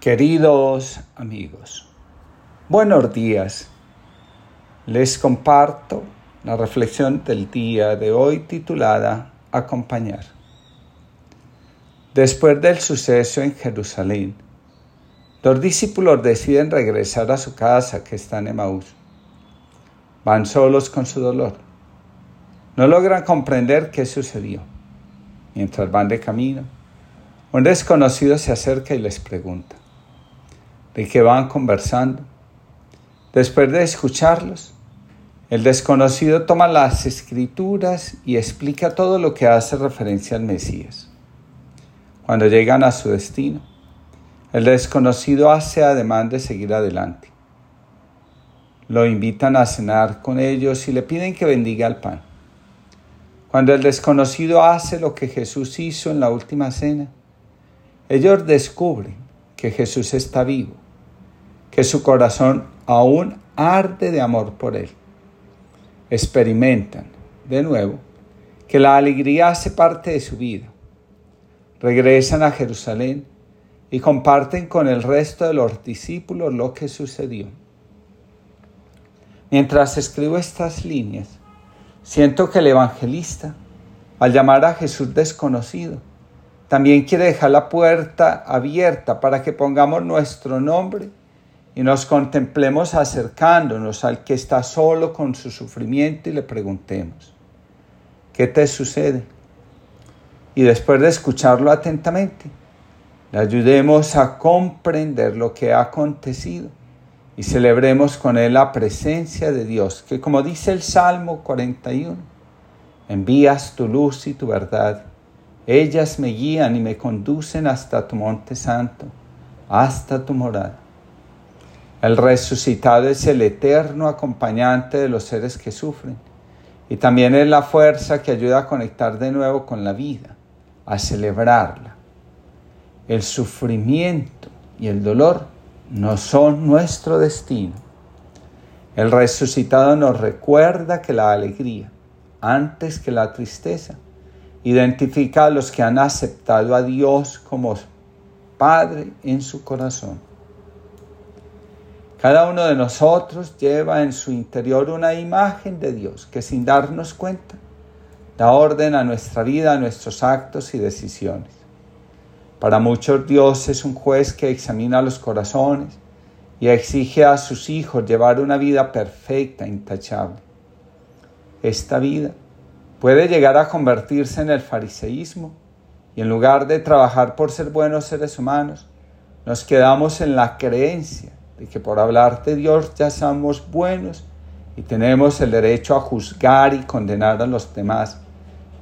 Queridos amigos, buenos días. Les comparto la reflexión del día de hoy titulada Acompañar. Después del suceso en Jerusalén, los discípulos deciden regresar a su casa que está en Emaús. Van solos con su dolor. No logran comprender qué sucedió. Mientras van de camino, un desconocido se acerca y les pregunta, de que van conversando. Después de escucharlos, el desconocido toma las escrituras y explica todo lo que hace referencia al Mesías. Cuando llegan a su destino, el desconocido hace ademán de seguir adelante. Lo invitan a cenar con ellos y le piden que bendiga el pan. Cuando el desconocido hace lo que Jesús hizo en la última cena, ellos descubren que Jesús está vivo que su corazón aún arde de amor por Él. Experimentan, de nuevo, que la alegría hace parte de su vida. Regresan a Jerusalén y comparten con el resto de los discípulos lo que sucedió. Mientras escribo estas líneas, siento que el evangelista, al llamar a Jesús desconocido, también quiere dejar la puerta abierta para que pongamos nuestro nombre y nos contemplemos acercándonos al que está solo con su sufrimiento y le preguntemos, ¿qué te sucede? Y después de escucharlo atentamente, le ayudemos a comprender lo que ha acontecido y celebremos con él la presencia de Dios, que como dice el Salmo 41, envías tu luz y tu verdad. Ellas me guían y me conducen hasta tu monte santo, hasta tu morada. El resucitado es el eterno acompañante de los seres que sufren y también es la fuerza que ayuda a conectar de nuevo con la vida, a celebrarla. El sufrimiento y el dolor no son nuestro destino. El resucitado nos recuerda que la alegría, antes que la tristeza, identifica a los que han aceptado a Dios como Padre en su corazón. Cada uno de nosotros lleva en su interior una imagen de Dios que sin darnos cuenta da orden a nuestra vida, a nuestros actos y decisiones. Para muchos Dios es un juez que examina los corazones y exige a sus hijos llevar una vida perfecta, intachable. Esta vida puede llegar a convertirse en el fariseísmo y en lugar de trabajar por ser buenos seres humanos, nos quedamos en la creencia de que por hablar de Dios ya somos buenos y tenemos el derecho a juzgar y condenar a los demás,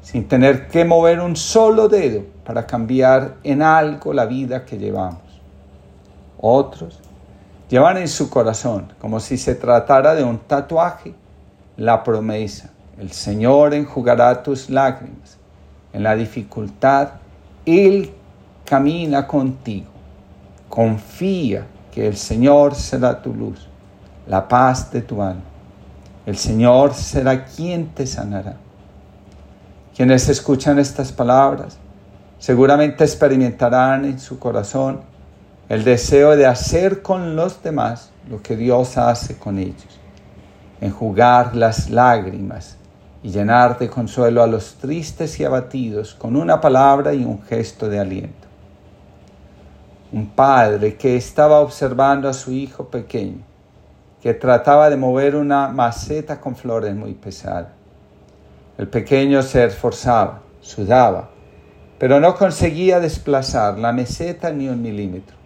sin tener que mover un solo dedo para cambiar en algo la vida que llevamos. Otros llevan en su corazón, como si se tratara de un tatuaje, la promesa, el Señor enjugará tus lágrimas. En la dificultad, Él camina contigo. Confía que el Señor será tu luz, la paz de tu alma. El Señor será quien te sanará. Quienes escuchan estas palabras seguramente experimentarán en su corazón el deseo de hacer con los demás lo que Dios hace con ellos, enjugar las lágrimas y llenar de consuelo a los tristes y abatidos con una palabra y un gesto de aliento un padre que estaba observando a su hijo pequeño, que trataba de mover una maceta con flores muy pesada. El pequeño se esforzaba, sudaba, pero no conseguía desplazar la meseta ni un milímetro.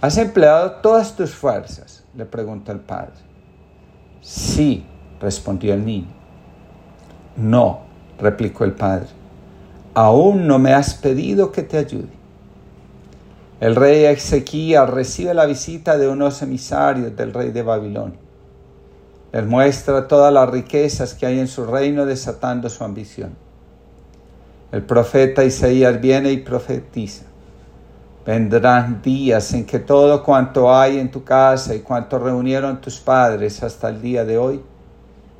¿Has empleado todas tus fuerzas? le preguntó el padre. Sí, respondió el niño. No, replicó el padre. Aún no me has pedido que te ayude. El rey Ezequías recibe la visita de unos emisarios del rey de Babilonia. Les muestra todas las riquezas que hay en su reino desatando su ambición. El profeta Isaías viene y profetiza. Vendrán días en que todo cuanto hay en tu casa y cuanto reunieron tus padres hasta el día de hoy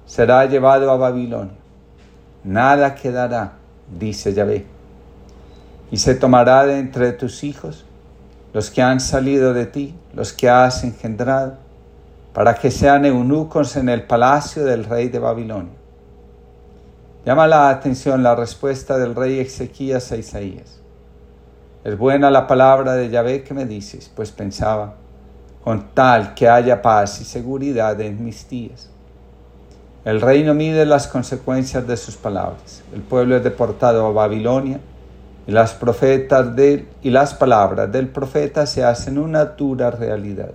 será llevado a Babilonia. Nada quedará, dice Yahvé. Y se tomará de entre tus hijos los que han salido de ti, los que has engendrado, para que sean eunucos en el palacio del rey de Babilonia. Llama la atención la respuesta del rey Ezequías a Isaías. Es buena la palabra de Yahvé que me dices, pues pensaba, con tal que haya paz y seguridad en mis días. El rey no mide las consecuencias de sus palabras. El pueblo es deportado a Babilonia y las profetas de, y las palabras del profeta se hacen una dura realidad.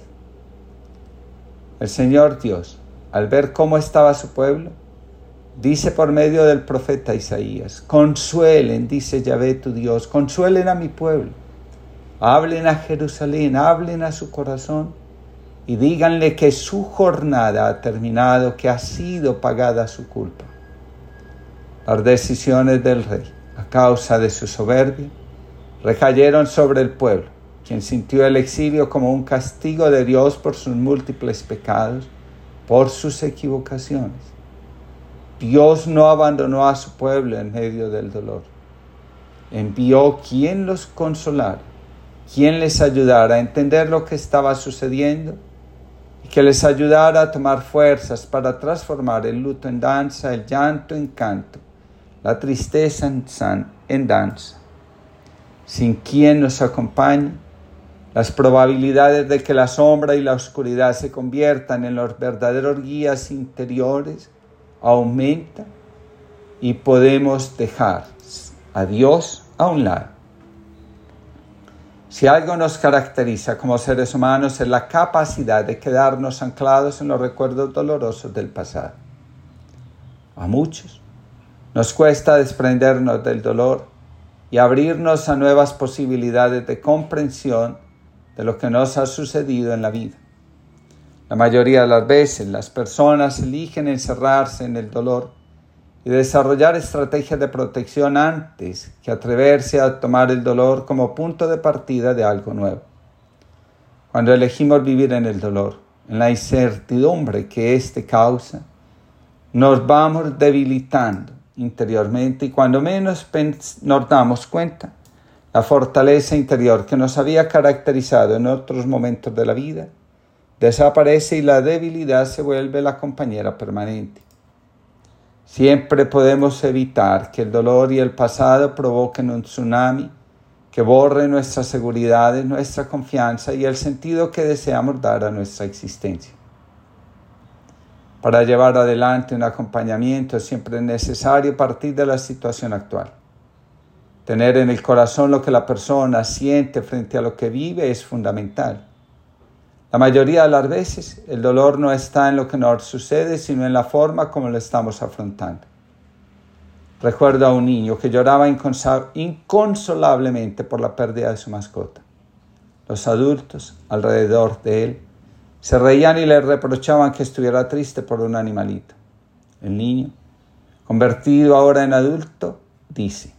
El Señor Dios, al ver cómo estaba su pueblo, dice por medio del profeta Isaías, consuelen, dice Yahvé tu Dios, consuelen a mi pueblo, hablen a Jerusalén, hablen a su corazón y díganle que su jornada ha terminado, que ha sido pagada su culpa. Las decisiones del rey, a causa de su soberbia, recayeron sobre el pueblo, quien sintió el exilio como un castigo de Dios por sus múltiples pecados, por sus equivocaciones. Dios no abandonó a su pueblo en medio del dolor. Envió quien los consolara, quien les ayudara a entender lo que estaba sucediendo que les ayudara a tomar fuerzas para transformar el luto en danza, el llanto en canto, la tristeza en, danza. Sin quien nos acompañe, las probabilidades de que la sombra y la oscuridad se conviertan en los verdaderos guías interiores aumentan y podemos dejar a Dios a un lado si algo nos caracteriza como seres humanos es la capacidad de quedarnos anclados en los recuerdos dolorosos del pasado. A muchos nos cuesta desprendernos del dolor y abrirnos a nuevas posibilidades de comprensión de lo que nos ha sucedido en la vida. La mayoría de las veces las personas eligen encerrarse en el dolor y desarrollar estrategias de protección antes que atreverse a tomar el dolor como punto de partida de algo nuevo. Cuando elegimos vivir en el dolor, en la incertidumbre que éste causa, nos vamos debilitando interiormente y cuando menos nos damos cuenta, la fortaleza interior que nos había caracterizado en otros momentos de la vida desaparece y la debilidad se vuelve la compañera permanente. Siempre podemos evitar que el dolor y el pasado provoquen un tsunami que borre nuestras seguridades, nuestra confianza y el sentido que deseamos dar a nuestra existencia. Para llevar adelante un acompañamiento siempre es necesario partir de la situación actual. Tener en el corazón lo que la persona siente frente a lo que vive es fundamental. La mayoría de las veces el dolor no está en lo que nos sucede, sino en la forma como lo estamos afrontando. Recuerdo a un niño que lloraba inconsolablemente por la pérdida de su mascota. Los adultos alrededor de él se reían y le reprochaban que estuviera triste por un animalito. El niño, convertido ahora en adulto, dice,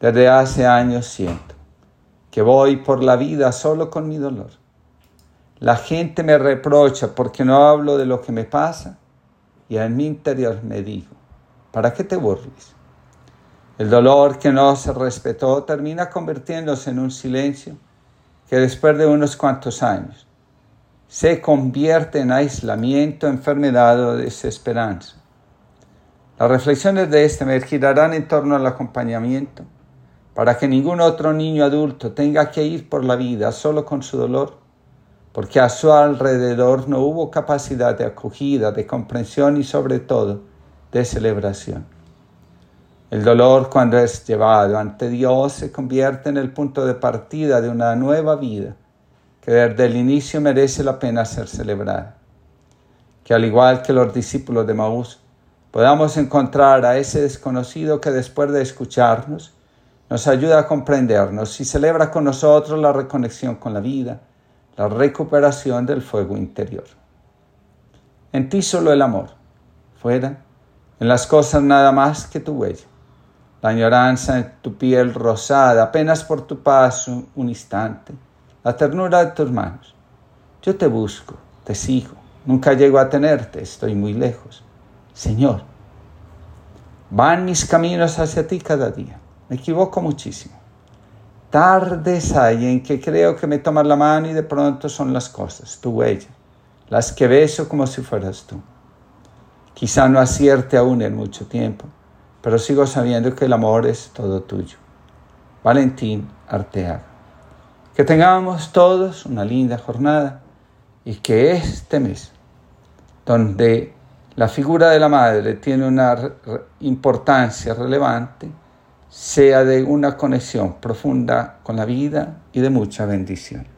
desde hace años siento que voy por la vida solo con mi dolor la gente me reprocha porque no hablo de lo que me pasa y en mi interior me digo, ¿para qué te burles? El dolor que no se respetó termina convirtiéndose en un silencio que después de unos cuantos años se convierte en aislamiento, enfermedad o desesperanza. Las reflexiones de este mes girarán en torno al acompañamiento para que ningún otro niño adulto tenga que ir por la vida solo con su dolor porque a su alrededor no hubo capacidad de acogida, de comprensión y sobre todo de celebración. El dolor cuando es llevado ante Dios se convierte en el punto de partida de una nueva vida que desde el inicio merece la pena ser celebrada. Que al igual que los discípulos de Maús, podamos encontrar a ese desconocido que después de escucharnos nos ayuda a comprendernos y celebra con nosotros la reconexión con la vida la recuperación del fuego interior. En ti solo el amor, fuera, en las cosas nada más que tu huella, la añoranza en tu piel rosada, apenas por tu paso un instante, la ternura de tus manos. Yo te busco, te sigo, nunca llego a tenerte, estoy muy lejos. Señor, van mis caminos hacia ti cada día, me equivoco muchísimo tardes hay en que creo que me tomas la mano y de pronto son las cosas, tu huella, las que beso como si fueras tú. Quizá no acierte aún en mucho tiempo, pero sigo sabiendo que el amor es todo tuyo. Valentín Arteaga. Que tengamos todos una linda jornada y que este mes, donde la figura de la madre tiene una importancia relevante, sea de una conexión profunda con la vida y de mucha bendición.